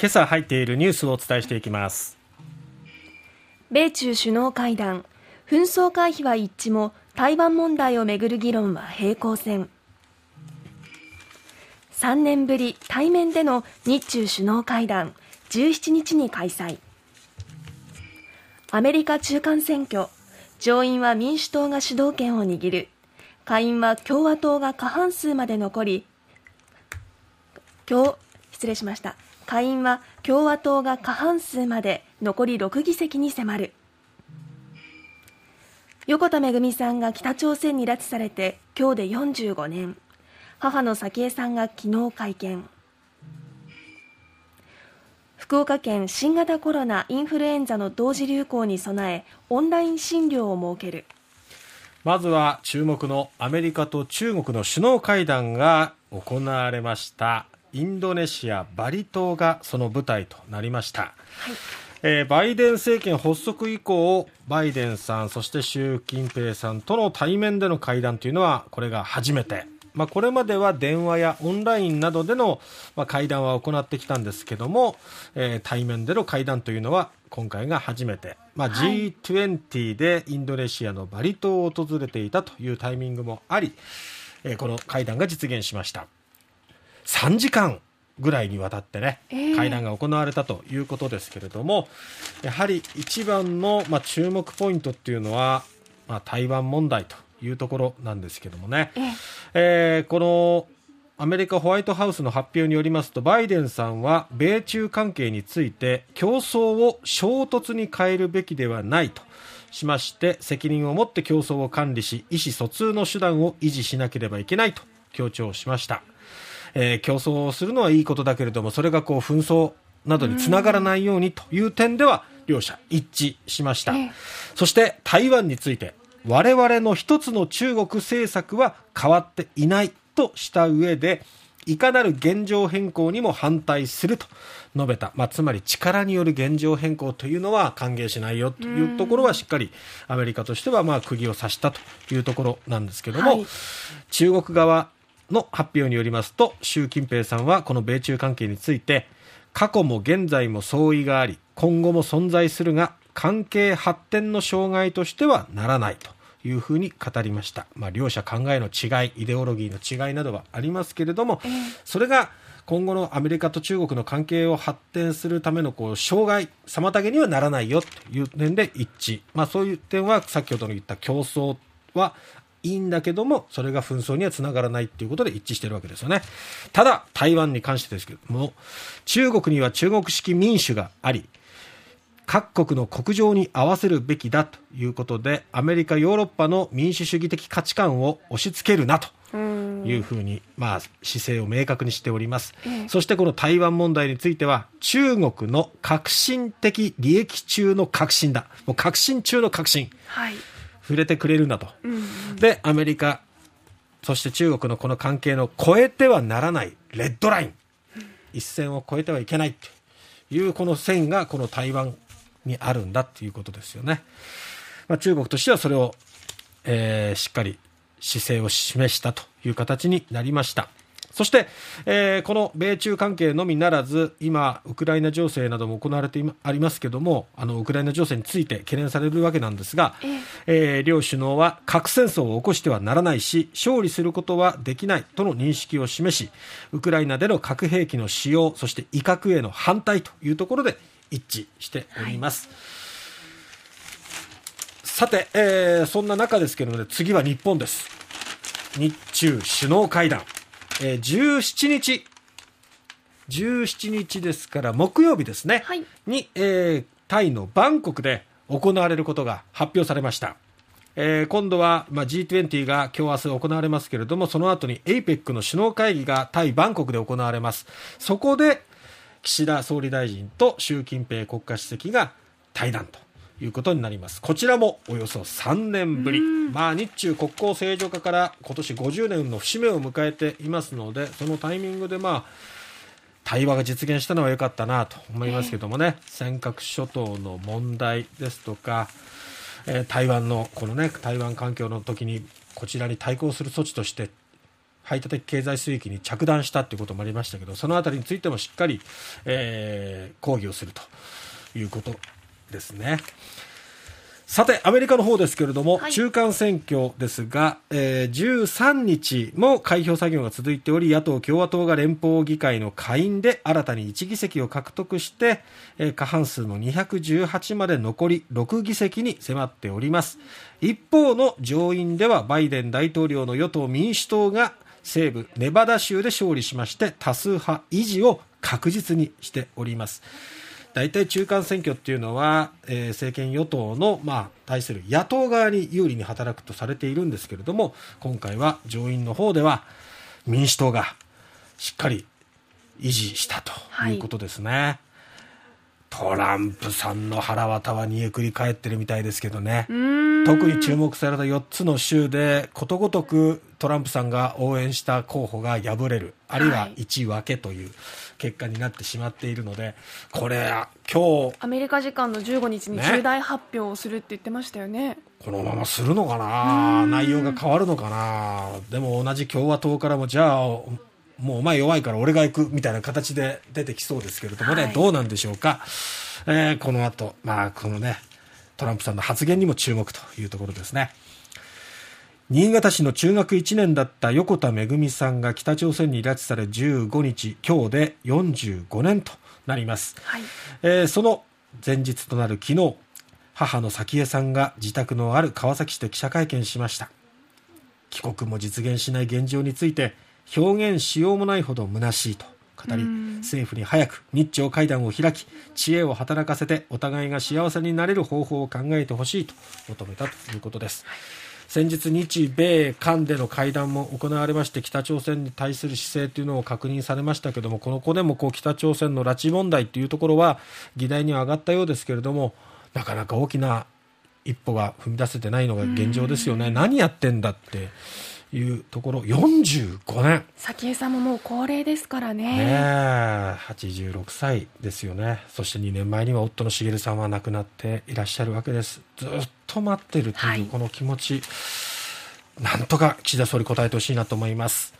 今朝入っているニュースをお伝えしていきます。米中首脳会談。紛争回避は一致も台湾問題をめぐる議論は平行線。3年ぶり対面での日中首脳会談。17日に開催。アメリカ中間選挙。上院は民主党が主導権を握る。下院は共和党が過半数まで残り今日失礼しました。下院は共和党が過半数まで残り6議席に迫る。横田めぐみさんが北朝鮮に拉致されて今日で45年。母の早紀江さんが昨日会見。福岡県新型コロナインフルエンザの同時流行に備えオンライン診療を設ける。まずは注目のアメリカと中国の首脳会談が行われました。インドネシア・バリ島がその舞台となりました、はい。えー、バイデン政権発足以降バイデンさんそして習近平さんとの対面での会談というのはこれが初めて。まあ、これまでは電話やオンラインなどでの、まあ、会談は行ってきたんですけども、えー、対面での会談というのは今回が初めて、まあ、G20 でインドネシアのバリ島を訪れていたというタイミングもあり、えー、この会談が実現しました3時間ぐらいにわたってね、会談が行われたということですけれども、やはり一番の、まあ、注目ポイントっていうのは、まあ、台湾問題というところなんですけどもね、えー、このアメリカホワイトハウスの発表によりますとバイデンさんは米中関係について競争を衝突に変えるべきではないとしまして責任を持って競争を管理し意思疎通の手段を維持しなければいけないと強調しました、えー、競争をするのはいいことだけれどもそれがこう紛争などにつながらないようにという点では両者一致しました、そして台湾について我々の一つの中国政策は変わっていないとした上でいかなる現状変更にも反対すると述べた、まあ、つまり力による現状変更というのは歓迎しないよというところはしっかりアメリカとしてはまあ釘を刺したというところなんですけども、はい、中国側の発表によりますと習近平さんはこの米中関係について過去も現在も相違があり今後も存在するが関係発展の障害としてはならないというふうに語りました、まあ、両者考えの違いイデオロギーの違いなどはありますけれども、それが今後のアメリカと中国の関係を発展するためのこう障害妨げにはならないよという点で一致、まあ、そういう点は先ほどの言った競争はいいんだけどもそれが紛争にはつながらないということで一致しているわけですよね。ただ台湾に関してですけども中国には中国式民主があり各国の国情に合わせるべきだということでアメリカ、ヨーロッパの民主主義的価値観を押し付けるなというふうに、まあ、姿勢を明確にしております、そしてこの台湾問題については中国の革新的利益中の革新だ。もう革新中の革新、はい、触れてくれるんだと、でアメリカそして中国のこの関係の超えてはならないレッドライン一線を越えてはいけないというこの線がこの台湾にあるんだっていうことですよね。まあ、中国としてはそれを、えー、しっかり姿勢を示したという形になりました。そして、えー、この米中関係のみならず、今、ウクライナ情勢なども行われてありますけれども、あのウクライナ情勢について懸念されるわけなんですが、えー、両首脳は核戦争を起こしてはならないし、勝利することはできないとの認識を示し、ウクライナでの核兵器の使用、そして威嚇への反対というところで一致しております。はい、さて、えー、そんな中ですけどね、次は日本です。日中首脳会談。えー、17日、17日ですから木曜日ですね、はい、に、えー、タイのバンコクで行われることが発表されました。えー、今度は、まあ、G20 が今日明日行われますけれども、その後に APEC の首脳会議がタイ・バンコクで行われます。そこで、岸田総理大臣と習近平国家主席が対談ということになります。こちらもおよそ3年ぶり、まあ、日中国交正常化から今年50年の節目を迎えていますのでそのタイミングでまあ対話が実現したのは良かったなと思いますけどもね、尖閣諸島の問題ですとか、えー、台湾のこのね台湾環境の時にこちらに対抗する措置として排他的経済水域に着弾したということもありましたけどそのあたりについてもしっかり、えー、抗議をするということですね。さて、アメリカの方ですけれども、はい、中間選挙ですが、えー、13日も開票作業が続いており、野党・共和党が連邦議会の下院で新たに1議席を獲得して、えー、過半数の218まで残り6議席に迫っております。一方の上院では、バイデン大統領の与党・民主党が西部ネバダ州で勝利しまして、多数派維持を確実にしております。大体中間選挙っていうのは、えー、政権与党の、まあ、対する野党側に有利に働くとされているんですけれども今回は上院の方では民主党がしっかり維持したということですね。はいトランプさんの腹渡は煮えくり返ってるみたいですけどね特に注目された4つの州でことごとくトランプさんが応援した候補が敗れる。あるいは1分けという結果になってしまっているので、これ今日アメリカ時間の15日に重大発表をするって言ってましたよね、ね、このままするのかな？内容が変わるのかな？でも同じ共和党からもじゃあもうお前弱いから俺が行くみたいな形で出てきそうですけれどもね、はい、どうなんでしょうか、えー、この後、まあこのねトランプさんの発言にも注目というところですね。新潟市の中学1年だった横田めぐみさんが北朝鮮に拉致され15日今日で45年となります、はい、えー、その前日となる昨日母の早紀江さんが自宅のある川崎市で記者会見しました。帰国も実現しない現状について表現しようもないほど虚しいと語り政府に早く日朝会談を開き知恵を働かせてお互いが幸せになれる方法を考えてほしいと求めたということです。先日、日米韓での会談も行われまして北朝鮮に対する姿勢というのを確認されましたけれどもこの子でもこう北朝鮮の拉致問題というところは議題には上がったようですけれどもなかなか大きな一歩が踏み出せてないのが現状ですよね。何やってんだっていうところ45年。早紀江さんももう高齢ですからね。ね86歳ですよね。そして2年前には夫の茂さんは亡くなっていらっしゃるわけです。ずっと待ってるというこの気持ち、はい、なんとか岸田総理答えてほしいなと思います